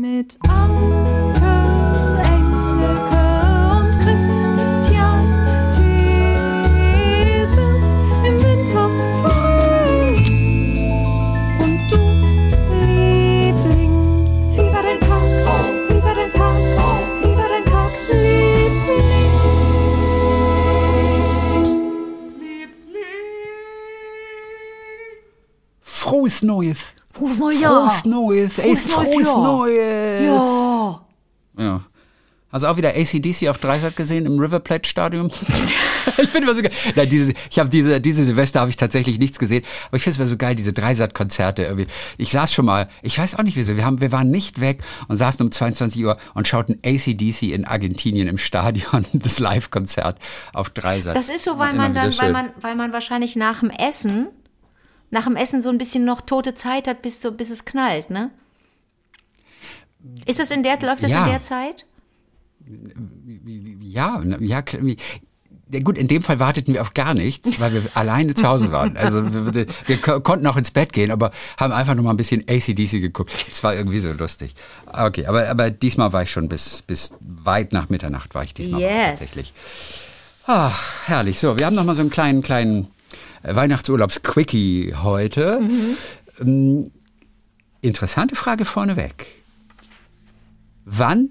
Mit Anke, Engelke und Christian Thiesens im Winter frei. Und du, Liebling, wie war dein Tag? Wie war dein Tag? Wie war dein Tag, Frohes Neues. Frohes Neues Frohes Neues. Ey, Frohes Neues frohes Jahr. Neues. Ja. Ja. Hast du auch wieder ACDC auf Dreisat gesehen im River Plate Stadium? ich finde immer so geil. Nein, diese, ich habe diese, diese Silvester habe ich tatsächlich nichts gesehen, aber ich finde es immer so geil, diese Dreisat-Konzerte irgendwie. Ich saß schon mal, ich weiß auch nicht wieso, wir, haben, wir waren nicht weg und saßen um 22 Uhr und schauten ACDC in Argentinien im Stadion, das Live-Konzert auf Dreisat. Das ist so, weil man dann, weil man, weil man wahrscheinlich nach dem Essen, nach dem Essen so ein bisschen noch tote Zeit hat, bis, so, bis es knallt, ne? Ist das in der, läuft das Ja. in der Zeit? Ja, ja, gut, in dem Fall warteten wir auf gar nichts, weil wir alleine zu Hause waren. Also wir, wir, wir ko- konnten auch ins Bett gehen, aber haben einfach noch mal ein bisschen ACDC geguckt. Es war irgendwie so lustig. Okay, aber, aber diesmal war ich schon bis, bis weit nach Mitternacht war ich diesmal Yes. tatsächlich. Ah, herrlich. So, wir haben noch mal so einen kleinen, kleinen Weihnachtsurlaubs-Quickie heute. Ähm, interessante Frage vorneweg. Wann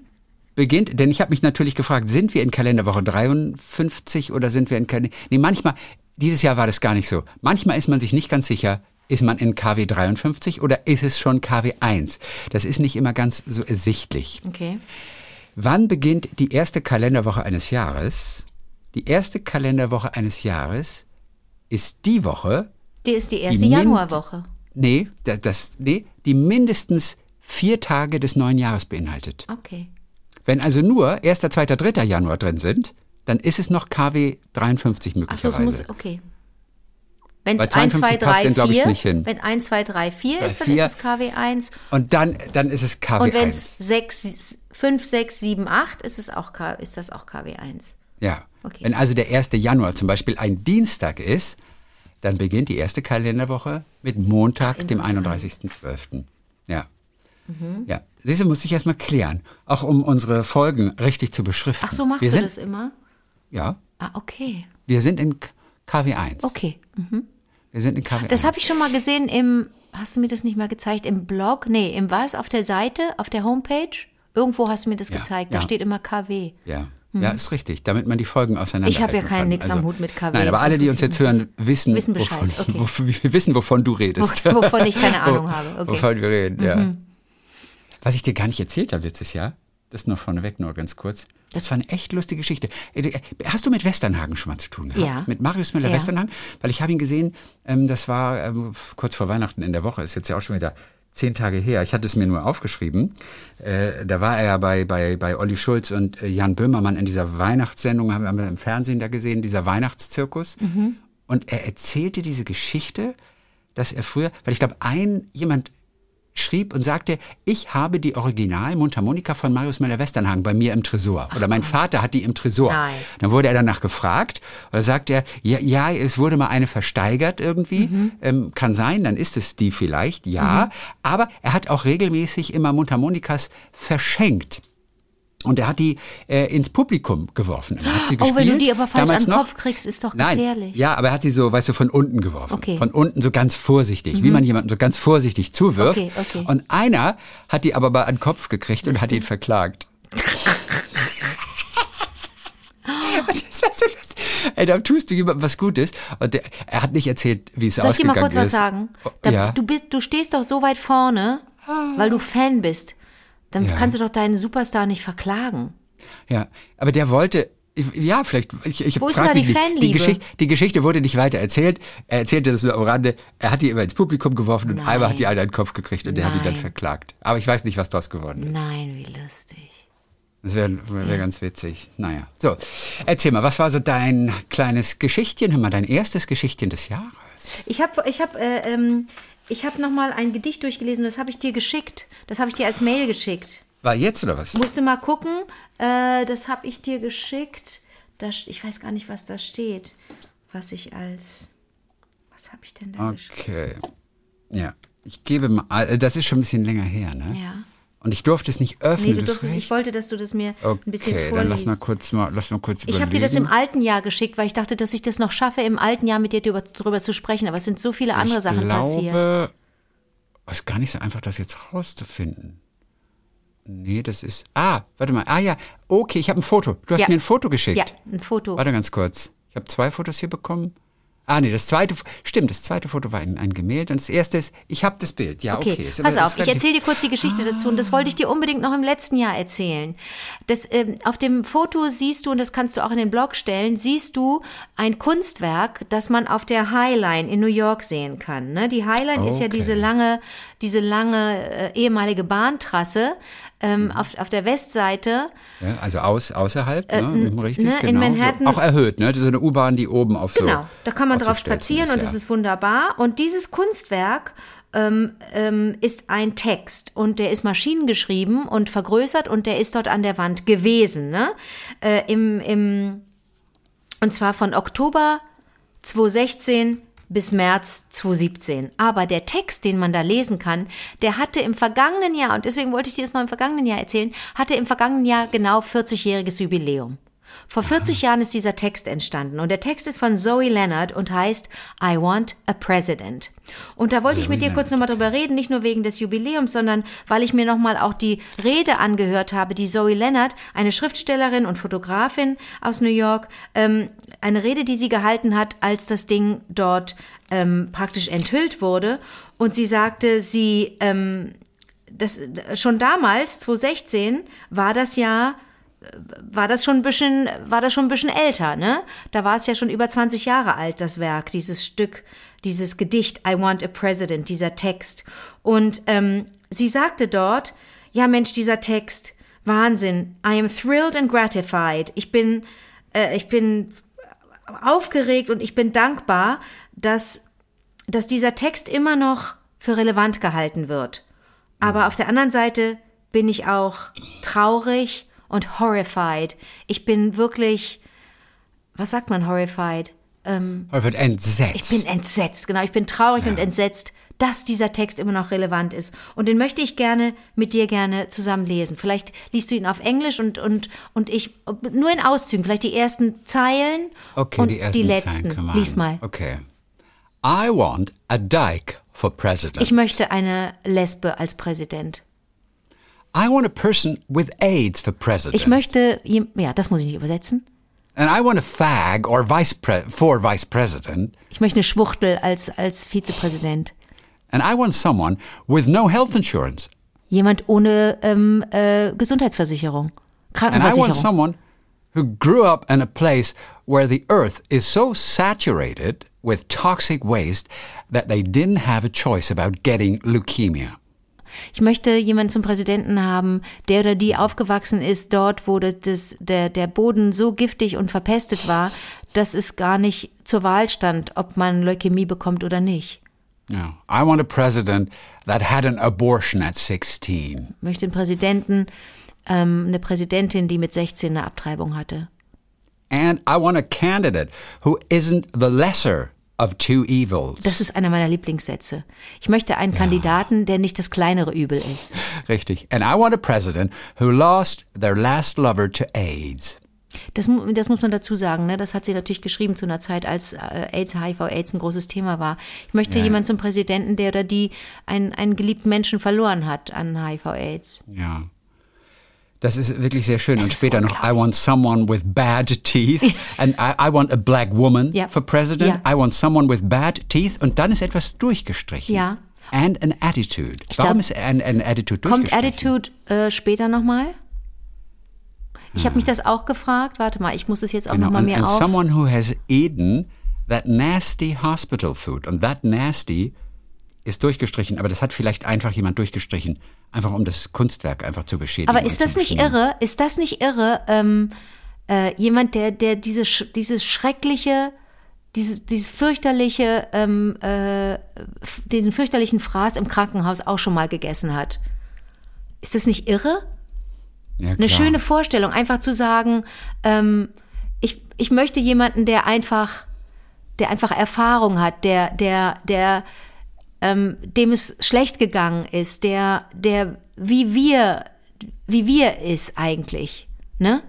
beginnt, denn ich habe mich natürlich gefragt, sind wir in Kalenderwoche 53 oder sind wir in Kalender... Nee, manchmal, dieses Jahr war das gar nicht so. Manchmal ist man sich nicht ganz sicher, ist man in KW 53 oder ist es schon KW 1? Das ist nicht immer ganz so ersichtlich. Okay. Wann beginnt die erste Kalenderwoche eines Jahres? Die erste Kalenderwoche eines Jahres ist die Woche, Die ist die erste Min- Januarwoche. nee, das, das, nee, die mindestens vier Tage des neuen Jahres beinhaltet. Okay. Wenn also nur 1., 2., 3. Januar drin sind, dann ist es noch KW 53 Ach so, möglicherweise. es muss, okay. Wenn es 1, 2, 52 passt 3, denn, glaub ich, 4, nicht hin. wenn 1, 2, 3, 4 Bei ist, dann vier- ist es KW 1. Und dann, dann ist es KW Und wenn 1. es 6, 5, 6, 7, 8 ist, es auch, ist das auch KW 1. Ja. Okay. Wenn also der 1. Januar zum Beispiel ein Dienstag ist, dann beginnt die erste Kalenderwoche mit Montag, dem interessant. 31.12. Ja. Mhm. Ja. Du, muss ich erstmal klären. Auch um unsere Folgen richtig zu beschriften. Ach so, machst wir du sind, das immer? Ja. Ah, okay. Wir sind in K- KW 1. Okay. Wir sind in KW Das 1. habe ich schon mal gesehen im, hast du mir das nicht mal gezeigt, im Blog? Nee, im was? Auf der Seite, auf der Homepage? Irgendwo hast du mir das Ja, gezeigt. Da ja. steht immer KW. Ja. Ja, ist richtig, damit man die Folgen auseinander Mhm. Ich habe ja keinen nix am Hut mit KW, Nein, aber alle, die uns jetzt hören, wissen, Wissen Bescheid, wovon, okay. wovon, wir wissen, wovon du redest. Wo- wovon ich keine Ahnung habe, okay. Mhm. Wovon wir reden, ja. Was ich dir gar nicht erzählt habe letztes Jahr, das nur vorneweg, nur ganz kurz. Das war eine echt lustige Geschichte. Äh, Hast du mit Westernhagen schon mal zu tun gehabt? Ja. Mit Marius Ja. Müller-Westernhagen? Weil ich habe ihn gesehen, ähm, das war ähm, kurz vor Weihnachten in der Woche, ist jetzt ja auch schon wieder zehn Tage her. Ich hatte es mir nur aufgeschrieben. Äh, da war er ja bei, bei, bei Olli Schulz und äh, Jan Böhmermann in dieser Weihnachtssendung, haben wir im Fernsehen da gesehen, dieser Weihnachtszirkus. Und er erzählte diese Geschichte, dass er früher, weil ich glaube, ein jemand schrieb und sagte, ich habe die Original Mundharmonika von Marius Müller-Westernhagen bei mir im Tresor. Oder mein Vater hat die im Tresor. Nein. Dann wurde er danach gefragt. Oder sagt er, ja, ja, es wurde mal eine versteigert irgendwie. Mhm. Ähm, kann sein, dann ist es die vielleicht, ja. Aber er hat auch regelmäßig immer Mundharmonikas verschenkt. Und er hat die äh, ins Publikum geworfen. Er hat sie Oh, wenn du gespielt, die aber falsch damals an den. Kopf kriegst, ist doch Nein, gefährlich. ja, aber er hat sie so, weißt du, von unten geworfen. Okay. Mhm. Von unten so ganz vorsichtig, wie man jemanden so ganz vorsichtig zuwirft. Okay, okay. Und einer hat die aber mal an den Kopf gekriegt und hat ihn verklagt. Das war so lustig. Ey, da tust du jemandem was Gutes. Und der, er hat nicht erzählt, wie es Soll ich dir ausgegangen mal kurz was ist. sagen? Oh, Da, ja. du, bist, du stehst doch so weit vorne, weil du Fan bist. Dann Ja. kannst du doch deinen Superstar nicht verklagen. Ja, aber der wollte, ja, vielleicht, ich, ich Wo ist da die mich. Fanliebe? Die, Geschichte, die Geschichte wurde nicht weiter erzählt. Er erzählte das nur am Rande. Er hat die immer ins Publikum geworfen und Nein. einmal hat die einer in den Kopf gekriegt und der hat ihn dann verklagt. Aber ich weiß nicht, was daraus geworden ist. Nein, wie lustig. Das wäre wär wär ganz witzig. Naja, so. Erzähl mal, was war so dein kleines Geschichtchen? Hör mal, dein erstes Geschichtchen des Jahres. Ich habe ich hab, äh, ähm, ich hab noch mal ein Gedicht durchgelesen, das habe ich dir geschickt. Das habe ich dir als Mail geschickt. War jetzt oder was? Musste mal gucken. Äh, das habe ich dir geschickt. Da, st- ich weiß gar nicht, was da steht. Was ich als. Was habe ich denn da geschickt? Okay. Ja. Ich gebe mal, äh, das ist schon ein bisschen länger her, ne? Ja. Und ich durfte es nicht öffnen. Nee, du durftest, ich wollte, dass du das mir ein bisschen Okay, vorliest. dann lass mal kurz mal, lass mal kurz Ich habe dir das im überlegen. alten Jahr geschickt, weil ich dachte, dass ich das noch schaffe, im alten Jahr mit dir drüber, drüber zu sprechen. Aber es sind so viele andere ich Sachen glaube, passiert. Es ist gar nicht so einfach, das jetzt rauszufinden. Nee, das ist. Ah, warte mal. Ah ja, okay, ich habe ein Foto. Du hast Ja. mir ein Foto geschickt. Ja, ein Foto. Warte ganz kurz. Ich habe zwei Fotos hier bekommen. Ah, nee, das zweite, stimmt, das zweite Foto war ein, ein Gemälde und das erste ist, ich habe das Bild. Ja, okay. Okay, Ist- pass auf, ich erzähle dir kurz die Geschichte dazu und das wollte ich dir unbedingt noch im letzten Jahr erzählen. Das, ähm, auf dem Foto siehst du, und das kannst du auch in den Blog stellen, siehst du ein Kunstwerk, das man auf der High Line in New York sehen kann. Ne? Die High Line ist ja Okay. diese lange, diese lange äh, ehemalige Bahntrasse ähm, auf, auf der Westseite. Ja, also aus, außerhalb, ne, richtig, ne, in genau. Manhattan- So, auch erhöht, ne? So eine U-Bahn, die oben auf so. Genau, da kann man auf so drauf Stelzen spazieren und das ja. ist wunderbar. Und dieses Kunstwerk ähm, ähm, ist ein Text und der ist maschinengeschrieben und vergrößert und der ist dort an der Wand gewesen. Ne? Äh, im, im, und zwar von Oktober 2016 bis März 2017. Aber der Text, den man da lesen kann, der hatte im vergangenen Jahr, und deswegen wollte ich dir das noch im vergangenen Jahr erzählen, hatte im vergangenen Jahr genau 40-jähriges Jubiläum. Vor 40 Jahren ist dieser Text entstanden und der Text ist von Zoe Leonard und heißt I Want a President. Und da wollte ich mit dir kurz nochmal drüber reden, nicht nur wegen des Jubiläums, sondern weil ich mir nochmal auch die Rede angehört habe, die Zoe Leonard, eine Schriftstellerin und Fotografin aus New York, ähm, eine Rede, die sie gehalten hat, als das Ding dort ähm, praktisch enthüllt wurde. Und sie sagte, sie, ähm, das, schon damals, 2016, war das ja war das schon ein bisschen, war das schon ein bisschen älter, ne? Da war es ja schon über 20 Jahre alt, das Werk, dieses Stück, dieses Gedicht I Want a President, dieser Text. Und ähm, sie sagte dort, ja Mensch, dieser Text, Wahnsinn, I am thrilled and gratified. Ich bin, äh, ich bin aufgeregt und ich bin dankbar, dass, dass dieser Text immer noch für relevant gehalten wird. Aber auf der anderen Seite bin ich auch traurig und horrified. Ich bin wirklich, was sagt man horrified? Ähm, wird entsetzt. ich bin entsetzt, genau. Ich bin traurig und entsetzt, dass dieser Text immer noch relevant ist. Und den möchte ich gerne mit dir gerne zusammen lesen. Vielleicht liest du ihn auf Englisch und, und, und ich nur in Auszügen, vielleicht die ersten Zeilen okay, und die ersten die Zeilen letzten. wir Lies mal. Okay. I want a dyke for president. Ich möchte eine Lesbe als Präsident. I want a person with AIDS for president. Ich möchte, ja, das muss ich nicht übersetzen. And I want a fag or vice pre for vice president. Ich möchte eine Schwuchtel als, als Vizepräsident. And I want someone with no health insurance. Jemand ohne ähm, äh, Gesundheitsversicherung. And I want someone who grew up in a place where the earth is so saturated with toxic waste that they didn't have a choice about getting leukemia. Ich möchte jemanden zum Präsidenten haben, der oder die aufgewachsen ist dort, wo das, der, der Boden so giftig und verpestet war, dass es gar nicht zur Wahl stand, ob man Leukämie bekommt oder nicht. No. I want a president that had an abortion at 16. Ich möchte einen Präsidenten, ähm, eine Präsidentin, die mit 16 eine Abtreibung hatte. And I want a candidate who isn't the lesser of two evils. Das ist einer meiner Lieblingssätze. Ich möchte einen Kandidaten, der nicht das kleinere Übel ist. Richtig. And I want a president who lost their last lover to AIDS. Das, das muss man dazu sagen. Ne? Das hat sie natürlich geschrieben zu einer Zeit, als äh, AIDS, HIV, AIDS ein großes Thema war. Ich möchte Ja. jemanden zum Präsidenten, der oder die einen, einen geliebten Menschen verloren hat an HIV, AIDS. Ja. Das ist wirklich sehr schön. Es Und später noch, I want someone with bad teeth. And I, I want a black woman Ja. for president. Ja. I want someone with bad teeth. Und dann ist etwas durchgestrichen. Ja. And an attitude. Warum glaub- ist an, an attitude Kommt durchgestrichen? Attitude äh, später nochmal? Ich habe mich das auch gefragt. Warte mal, ich muss es jetzt auch Genau. nochmal And, mehr and auf. someone who has eaten that nasty hospital food. Und that nasty ist durchgestrichen. Aber das hat vielleicht einfach jemand durchgestrichen. Einfach um das Kunstwerk einfach zu beschädigen. Aber ist das nicht irre? Ist das nicht irre? Ähm, äh, jemand, der, der diese, dieses schreckliche, diese, dieses fürchterliche, ähm, äh, den fürchterlichen Fraß im Krankenhaus auch schon mal gegessen hat. Ist das nicht irre? Ja, Eine schöne Vorstellung, einfach zu sagen, ähm, ich, ich möchte jemanden, der einfach, der einfach Erfahrung hat, der, der, der, ähm, dem es schlecht gegangen ist, der, der, wie wir, wie wir ist eigentlich, ne?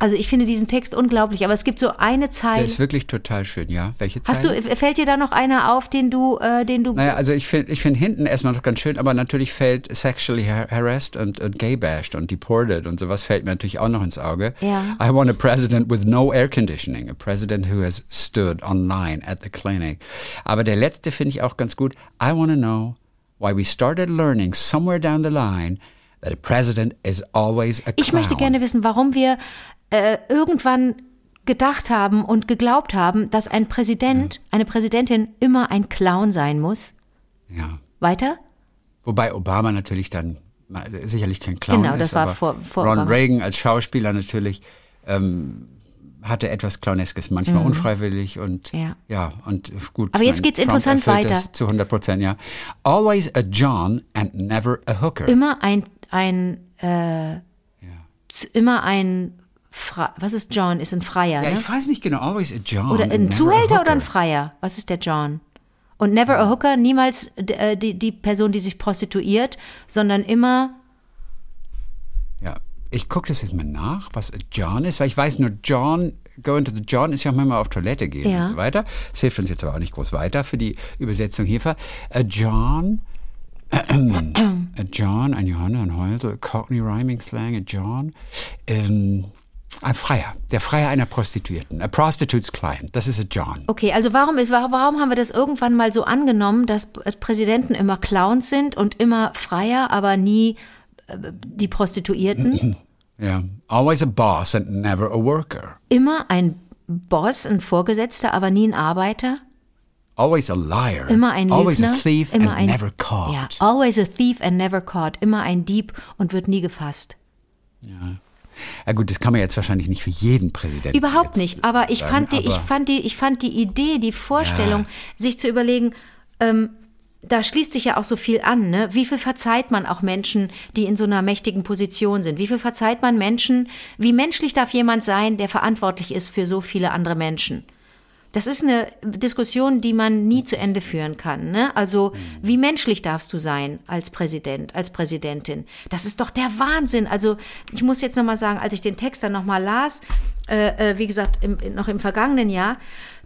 Also ich finde diesen Text unglaublich, aber es gibt so eine Der Zeile. ist wirklich total schön, ja. Welche Zeile? Hast du, fällt dir da noch einer auf, den du, äh, den du, Naja, also ich finde ich find hinten erstmal noch ganz schön, aber natürlich fällt sexually har- harassed und, und gay bashed und deported und sowas fällt mir natürlich auch noch ins Auge. Ja. I want a president with no air conditioning, a president who has stood online at the clinic. Aber der letzte finde ich auch ganz gut. I want to know why we started learning somewhere down the line that a president is always a clown. Ich möchte gerne wissen, warum wir äh, irgendwann gedacht haben und geglaubt haben, dass ein Präsident, eine Präsidentin immer ein Clown sein muss. Ja. Weiter? Wobei Obama natürlich dann mal- sicherlich kein Clown Genau, ist. das war aber vor- vor Ron Obama. Reagan als Schauspieler natürlich ähm, hatte etwas Clowneskes, manchmal unfreiwillig und Mhm. Ja. ja und gut. Aber jetzt meine, geht's Trump interessant weiter. Zu 100 Prozent, ja. Always a John and never a hooker. Immer ein, ein, äh, z- immer ein, Fra was ist John? Ist ein Freier, ja, ne? ich weiß nicht genau. Always a John. Oder ein Zuhälter oder ein. Freier? Was ist der John? Und never a hooker, niemals äh, die, die Person, die sich prostituiert, sondern immer, Ja, ich gucke das jetzt mal nach, was a John ist, weil ich weiß nur, John, go into the John ist ja auch manchmal auf Toilette gehen Ja. und so weiter. Das hilft uns jetzt aber auch nicht groß weiter für die Übersetzung hierfür. A John, a John, ein Johanna, ein Häusel, Cockney Rhyming Slang, a John. Ähm, ein Freier, der Freier einer Prostituierten, a prostitute's client, das ist a John. okay, also warum, ist, warum haben wir das irgendwann mal so angenommen, dass P- Präsidenten immer Clowns sind und immer Freier, aber nie äh, die Prostituierten? Ja, always a boss and never a worker. immer ein Boss, ein Vorgesetzter, aber nie ein Arbeiter? Always a liar. Immer ein Always Lügner? a thief immer and ein, never caught. Ja, always a thief and never caught. Immer ein Dieb und wird nie gefasst. Ja gut, das kann man jetzt wahrscheinlich nicht für jeden Präsidenten. Überhaupt nicht. Aber ich sagen, fand die, ich aber- fand die, ich fand die Idee, die Vorstellung, sich zu überlegen, ähm, da schließt sich ja auch so viel an, ne? Wie viel verzeiht man auch Menschen, die in so einer mächtigen Position sind? Wie viel verzeiht man Menschen? Wie menschlich darf jemand sein, der verantwortlich ist für so viele andere Menschen? Das ist eine Diskussion, die man nie zu Ende führen kann. Ne? Also, wie menschlich darfst du sein als Präsident, als Präsidentin? Das ist doch der Wahnsinn. Also, ich muss jetzt nochmal sagen, als ich den Text dann nochmal las, äh, äh, wie gesagt, im, noch im vergangenen Jahr,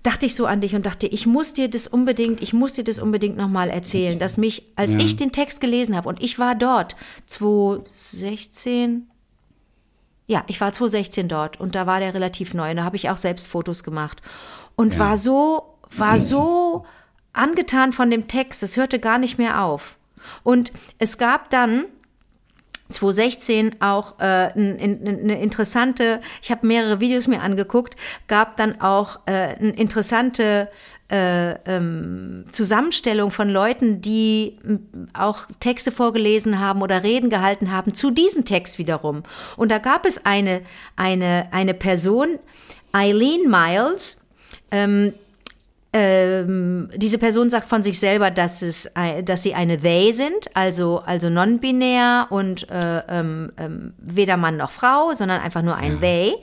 dachte ich so an dich und dachte, ich muss dir das unbedingt, ich muss dir das unbedingt nochmal erzählen, dass mich, als ich den Text gelesen habe und ich war dort, 2016, ja, ich war 2016 dort und da war der relativ neu und da habe ich auch selbst Fotos gemacht und war so, war so angetan von dem Text, das hörte gar nicht mehr auf. Und es gab dann 2016 auch äh, n- n- eine interessante, ich habe mehrere Videos mir angeguckt, gab dann auch äh, eine interessante äh, ähm, Zusammenstellung von Leuten, die auch Texte vorgelesen haben oder Reden gehalten haben zu diesem Text wiederum. Und da gab es eine, eine, eine Person, Eileen Miles, ähm, ähm, diese Person sagt von sich selber, dass, es, dass sie eine They sind, also, also non-binär und äh, ähm, ähm, weder Mann noch Frau, sondern einfach nur ein They.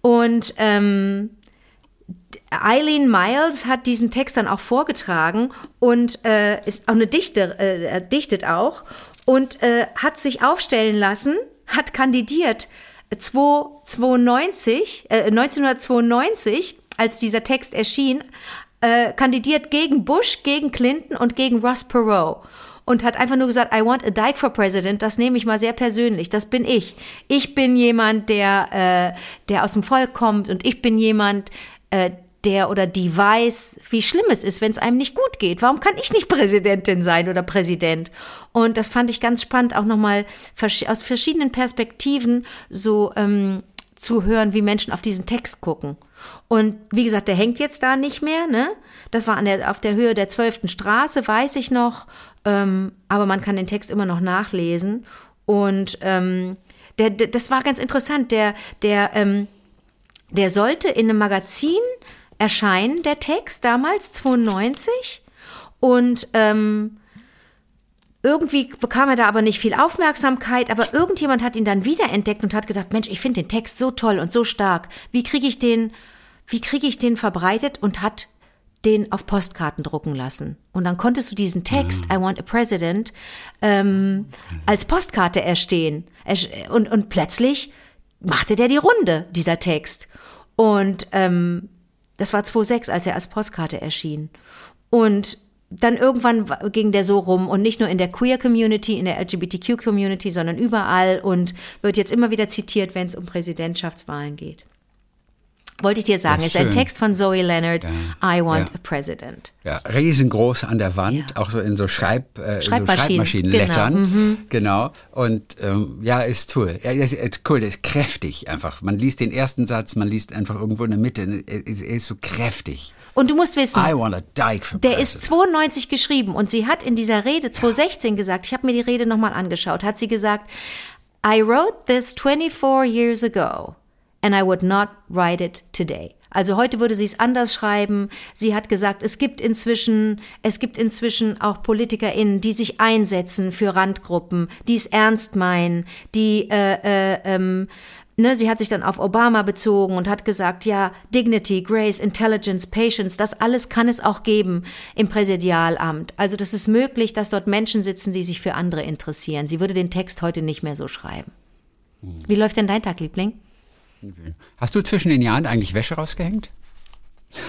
Und ähm, Eileen Miles hat diesen Text dann auch vorgetragen und äh, ist auch eine Dichter, äh, dichtet auch und äh, hat sich aufstellen lassen, hat kandidiert 292, äh, 1992, als dieser Text erschien, äh, kandidiert gegen Bush, gegen Clinton und gegen Ross Perot und hat einfach nur gesagt, I want a dyke for president. Das nehme ich mal sehr persönlich. Das bin ich. Ich bin jemand, der, äh, der aus dem Volk kommt und ich bin jemand, äh, der oder die weiß, wie schlimm es ist, wenn es einem nicht gut geht. Warum kann ich nicht Präsidentin sein oder Präsident? Und das fand ich ganz spannend, auch nochmal aus verschiedenen Perspektiven so ähm, zu hören, wie Menschen auf diesen Text gucken. Und wie gesagt, der hängt jetzt da nicht mehr, ne? Das war an der, auf der Höhe der 12. Straße, weiß ich noch. Ähm, aber man kann den Text immer noch nachlesen. Und ähm, der, der, das war ganz interessant. Der, der, ähm, der sollte in einem Magazin erscheinen, der Text, damals, 92. Und ähm, irgendwie bekam er da aber nicht viel Aufmerksamkeit, aber irgendjemand hat ihn dann wiederentdeckt und hat gedacht, Mensch, ich finde den Text so toll und so stark. Wie kriege ich den, wie kriege ich den verbreitet und hat den auf Postkarten drucken lassen. Und dann konntest du diesen Text, I want a president, ähm, als Postkarte erstehen. Und, und plötzlich machte der die Runde, dieser Text. Und ähm, das war 2006, als er als Postkarte erschien. Und dann irgendwann wa- ging der so rum und nicht nur in der Queer Community, in der LGBTQ Community, sondern überall und wird jetzt immer wieder zitiert, wenn es um Präsidentschaftswahlen geht. Wollte ich dir sagen, ist ist ein. Text von Zoe Leonard, I want Ja. a president. Ja, riesengroß an der Wand, auch so in so, Schreib, äh, so Schreibmaschinen, Schreibmaschinenlettern. Genau. Und ähm, ja, ist toll. Ja, ist, ist cool, ist kräftig einfach. Man liest den ersten Satz, man liest einfach irgendwo in der Mitte. Ist, er ist so kräftig. Und du musst wissen, I want a dike for Der ist president. 92 geschrieben und sie hat in dieser Rede 2016 gesagt, ich habe mir die Rede nochmal angeschaut, hat sie gesagt, I wrote this 24 years ago and I would not write it today. Also heute würde sie es anders schreiben. Sie hat gesagt, es gibt inzwischen, es gibt inzwischen auch PolitikerInnen, die sich einsetzen für Randgruppen, die es ernst meinen, die äh, äh, ähm, ne, sie hat sich dann auf Obama bezogen und hat gesagt, ja, Dignity, Grace, Intelligence, Patience, das alles kann es auch geben im Präsidialamt. Also das ist möglich, dass dort Menschen sitzen, die sich für andere interessieren. Sie würde den Text heute nicht mehr so schreiben. Wie läuft denn dein Tag, Liebling? Hast du zwischen den Jahren eigentlich Wäsche rausgehängt?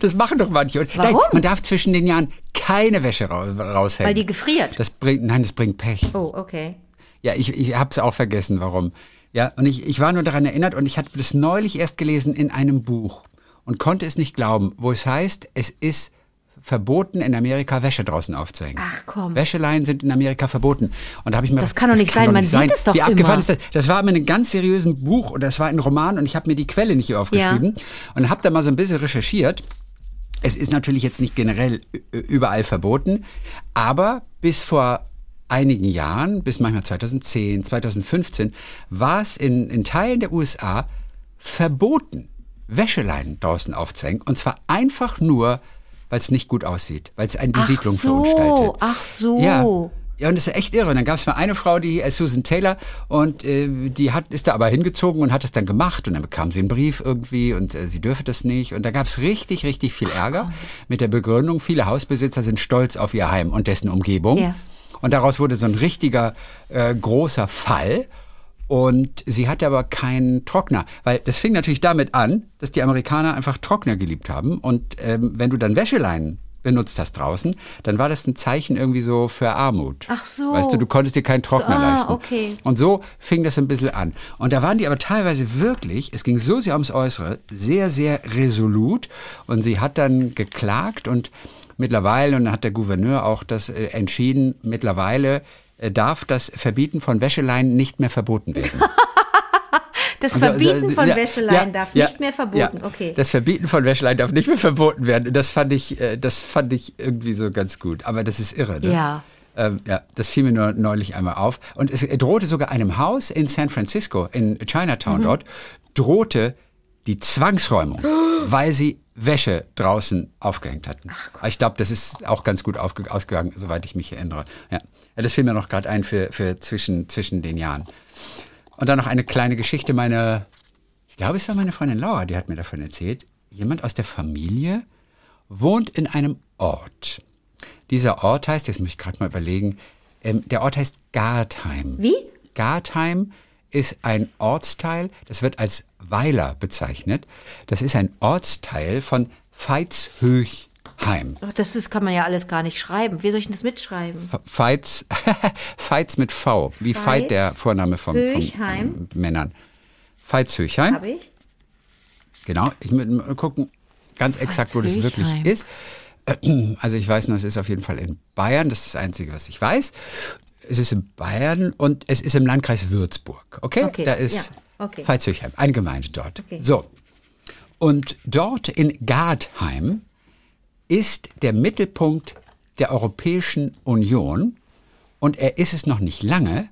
Das machen doch manche. Und- Nein, Warum? man darf zwischen den Jahren keine Wäsche ra raushängen. Weil die gefriert. das bringt, nein, das bringt Pech. Oh, okay. Ja, ich, ich habe es auch vergessen, warum. Ja, und ich, ich war nur daran erinnert und ich hatte das neulich erst gelesen in einem Buch und konnte es nicht glauben, wo es heißt, es ist verboten, in Amerika Wäsche draußen aufzuhängen. Ach, komm. Wäscheleien sind in Amerika verboten. Und da habe ich mir Das gedacht, kann doch nicht sein, man sieht es doch Wie abgefahren immer. ist das? Das war in einem ganz seriösen Buch und das war ein Roman und ich habe mir die Quelle nicht aufgeschrieben und habe da mal so ein bisschen recherchiert. Es ist natürlich jetzt nicht generell überall verboten, aber bis vor einigen Jahren, bis manchmal 2010, 2015, war es in, in Teilen der USA verboten, Wäscheleinen draußen aufzuhängen. Und zwar einfach nur, weil es nicht gut aussieht, weil es eine die Ach Siedlung so, verunstaltet. ach so. Ja. Ja, und das ist echt irre. Und dann gab es mal eine Frau, die äh, Susan Taylor, und äh, die hat, ist da aber hingezogen und hat es dann gemacht. Und dann bekam sie einen Brief irgendwie und äh, sie dürfe das nicht. Und da gab es richtig, richtig viel Ärger mit der Begründung, viele Hausbesitzer sind stolz auf ihr Heim und dessen Umgebung. Ja. Und daraus wurde so ein richtiger äh, großer Fall. Und sie hatte aber keinen Trockner, weil das fing natürlich damit an, dass die Amerikaner einfach Trockner geliebt haben. Und ähm, wenn du dann Wäscheleinen benutzt hast draußen, dann war das ein Zeichen irgendwie so für Armut. Ach so. Weißt du, du konntest dir keinen Trockner Ah, leisten. okay. Und so fing das ein bisschen an. Und da waren die aber teilweise wirklich, es ging so sehr ums Äußere, sehr, sehr resolut. Und sie hat dann geklagt und mittlerweile, und dann hat der Gouverneur auch das äh, entschieden, mittlerweile äh, darf das Verbieten von Wäscheleien nicht mehr verboten werden. Das Also, Verbieten also, von ja, Wäscheleien ja, darf ja, nicht mehr verboten. Okay. Das Verbieten von Wäscheleien darf nicht mehr verboten werden. Das fand ich, äh, das fand ich irgendwie so ganz gut. Aber das ist irre, ne? Ja. Ähm, ja, das fiel mir nur neulich einmal auf. Und es drohte sogar einem Haus in San Francisco, in Mhm. Chinatown dort, drohte die Zwangsräumung, weil sie Wäsche draußen aufgehängt hatten. Ich glaube, das ist auch ganz gut ausgegangen, soweit ich mich erinnere. Ja. ja das fiel mir noch gerade ein für, für zwischen, zwischen den Jahren. Und dann noch eine kleine Geschichte. Meine, ich glaube, es war meine Freundin Laura, die hat mir davon erzählt. Jemand aus der Familie wohnt in einem Ort. Dieser Ort heißt, jetzt muss ich gerade mal überlegen, ähm, der Ort heißt Gartheim. Wie? Gartheim ist ein Ortsteil, das wird als Weiler bezeichnet. Das ist ein Ortsteil von Veitshöchheim. Ach, das ist, kann man ja alles gar nicht schreiben. Wie soll ich denn das mitschreiben? Veits, Veits mit V, wie Veit der Vorname von, von Höchheim. Männern. Veitshöchheim. Habe ich? Genau, ich muss mal gucken ganz exakt, wo das wirklich ist. Also ich weiß nur, es ist auf jeden Fall in Bayern, das ist das Einzige, was ich weiß. Es ist in Bayern und es ist im Landkreis Würzburg. Okay, Okay, da ist ja, okay. Veitshöchheim, eine Gemeinde dort. Okay. So, und dort in Gardheim ist der Mittelpunkt der Europäischen Union und er ist es noch nicht lange,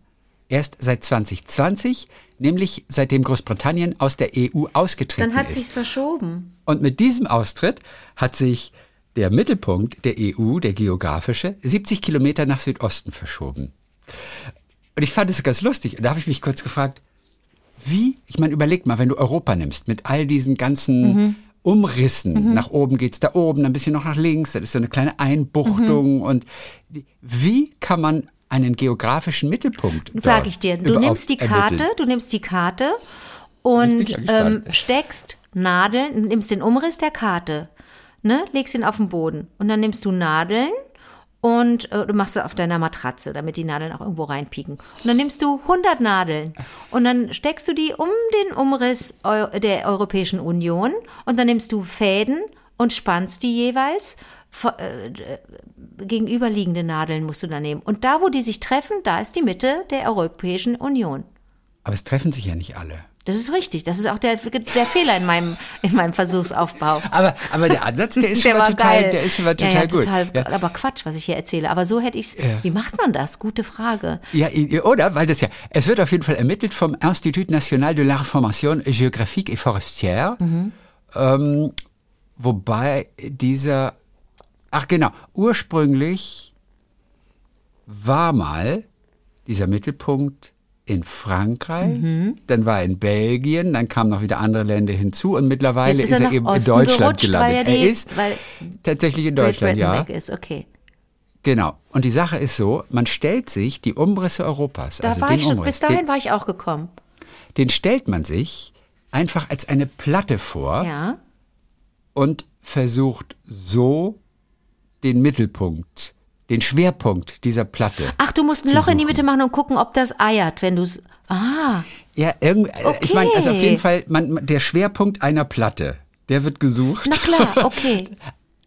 erst seit 2020, nämlich seitdem Großbritannien aus der EU ausgetreten Dann hat ist. sich's verschoben. Und mit diesem Austritt hat sich der Mittelpunkt der EU, der geografische, 70 Kilometer nach Südosten verschoben. Und ich fand es ganz lustig. Und da habe ich mich kurz gefragt, wie? Ich meine, überleg mal, wenn du Europa nimmst, mit all diesen ganzen Umrissen. Nach oben geht's da oben, ein bisschen noch nach links, das ist so eine kleine Einbuchtung. Und die- wie kann man einen geografischen Mittelpunkt Sag ich dir. Du nimmst die Karte, ermitteln? du nimmst die Karte und ähm, steckst Nadeln, nimmst den Umriss der Karte, ne, legst ihn auf den Boden und dann nimmst du Nadeln und äh, du machst es auf deiner Matratze, damit die Nadeln auch irgendwo reinpieken. Und dann nimmst du 100 Nadeln und dann steckst du die um den Umriss der Europäischen Union und dann nimmst du Fäden und spannst die jeweils. Äh, Gegenüberliegende Nadeln musst du da nehmen. Und da, wo die sich treffen, da ist die Mitte der Europäischen Union. Aber es treffen sich ja nicht alle. Das ist richtig. Das ist auch der, der Fehler in meinem, in meinem Versuchsaufbau. Aber, aber der Ansatz, der ist schon mal total, geil. der ist schon mal total ja, ja, gut. Total, Ja. Aber Quatsch, was ich hier erzähle. Aber so hätte ich es. Wie macht man das? Gute Frage. Ja, oder? Weil das ja, es wird auf jeden Fall ermittelt vom Institut National de l'Information Géographique et Forestière. Ähm, wobei dieser, ach genau, ursprünglich war mal dieser Mittelpunkt in Frankreich, dann war er in Belgien, dann kamen noch wieder andere Länder hinzu und mittlerweile Jetzt ist er er, eben in Osten Deutschland gerutscht, gelandet. ja die- er ist weil tatsächlich in Deutschland, ja. ist. Okay. Genau. Und die Sache ist so, man stellt sich die Umrisse Europas, Da also war den ich schon, Umriss, bis dahin den, war ich auch gekommen. den stellt man sich einfach als eine Platte vor Ja. und versucht so den Mittelpunkt, den Schwerpunkt dieser Platte. Ach, du musst ein Loch in die suchen. Mitte machen und gucken, ob das eiert, wenn du es. Ah, Ja, irgendwie, ich meine, also auf Okay. jeden Fall, man, der Schwerpunkt einer Platte, der wird gesucht. na klar, okay.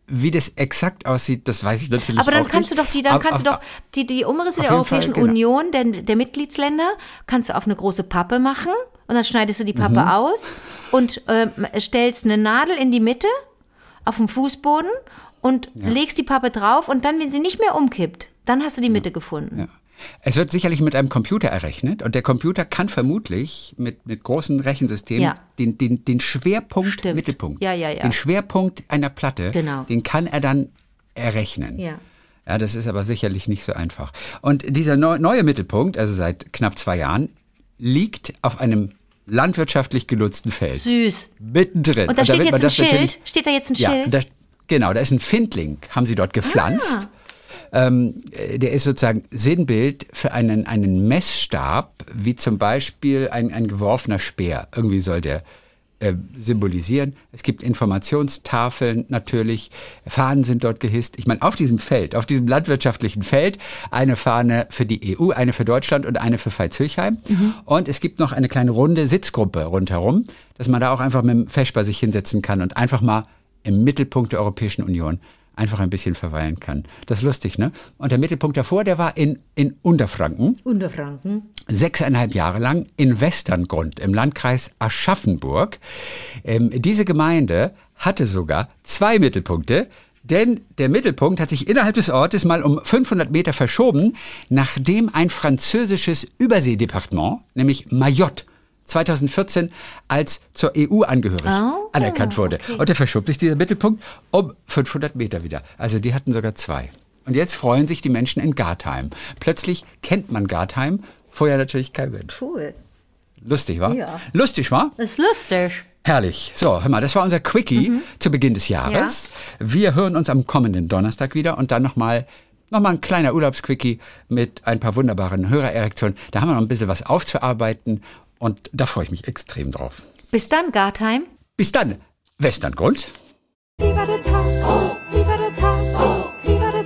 Wie das exakt aussieht, das weiß ich natürlich Aber dann kannst nicht. du doch die, dann Aber- kannst du aber- doch die, die Umrisse der jeden Fall, Europäischen genau. Union, der, der Mitgliedsländer, kannst du auf eine große Pappe machen und dann schneidest du die Pappe Mhm. aus und ähm, stellst eine Nadel in die Mitte auf dem Fußboden und legst die Pappe drauf und dann, wenn sie nicht mehr umkippt, dann hast du die Mitte gefunden. Ja. Es wird sicherlich mit einem Computer errechnet und der Computer kann vermutlich mit, mit großen Rechensystemen Ja. den, den, den Schwerpunkt, Stimmt. Mittelpunkt, Ja, ja, ja. den Schwerpunkt einer Platte, Genau. den kann er dann errechnen. Ja. Ja, das ist aber sicherlich nicht so einfach. Und dieser neu, neue Mittelpunkt, also seit knapp zwei Jahren, liegt auf einem landwirtschaftlich genutzten Feld. Süß. Mittendrin. Und da wird steht jetzt ein Schild. Steht da jetzt ein ja, Schild? da, genau, da ist ein Findling, haben sie dort gepflanzt. Ähm, äh, der ist sozusagen Sinnbild für einen, einen Messstab, wie zum Beispiel ein, ein geworfener Speer. Irgendwie soll der äh, symbolisieren. Es gibt Informationstafeln natürlich, Fahnen sind dort gehisst. Ich meine, auf diesem Feld, auf diesem landwirtschaftlichen Feld, eine Fahne für die EU, eine für Deutschland und eine für Veitshöchheim. Und es gibt noch eine kleine runde Sitzgruppe rundherum, dass man da auch einfach mit dem Feschbar sich hinsetzen kann und einfach mal im Mittelpunkt der Europäischen Union einfach ein bisschen verweilen kann. Das ist lustig, ne? Und der Mittelpunkt davor, der war in, in Unterfranken Unterfranken. sechseinhalb Jahre lang in Westerngrund im Landkreis Aschaffenburg. Ähm, diese Gemeinde hatte sogar zwei Mittelpunkte, denn der Mittelpunkt hat sich innerhalb des Ortes mal um 500 Meter verschoben, nachdem ein französisches Überseedepartement, nämlich Mayotte, 2014 als zur EU angehörig Oh, anerkannt wurde. okay. Und da verschob sich dieser Mittelpunkt um 500 Meter wieder. Also die hatten sogar zwei. Und jetzt freuen sich die Menschen in Gartheim. Plötzlich kennt man Gartheim, vorher natürlich kein Mensch. Cool. Lustig, war? Ja. Lustig, war? Das ist lustig. Herrlich. So, hör mal, das war unser Quickie zu Beginn des Jahres. Wir hören uns am kommenden Donnerstag wieder und dann nochmal noch mal ein kleiner Urlaubsquickie mit ein paar wunderbaren Hörererektionen. Da haben wir noch ein bisschen was aufzuarbeiten und da freue ich mich extrem drauf. Bis dann, Gartheim. Bis dann, Westerngrund. Wie war der Tag? Wie war der Tag? Wie war der?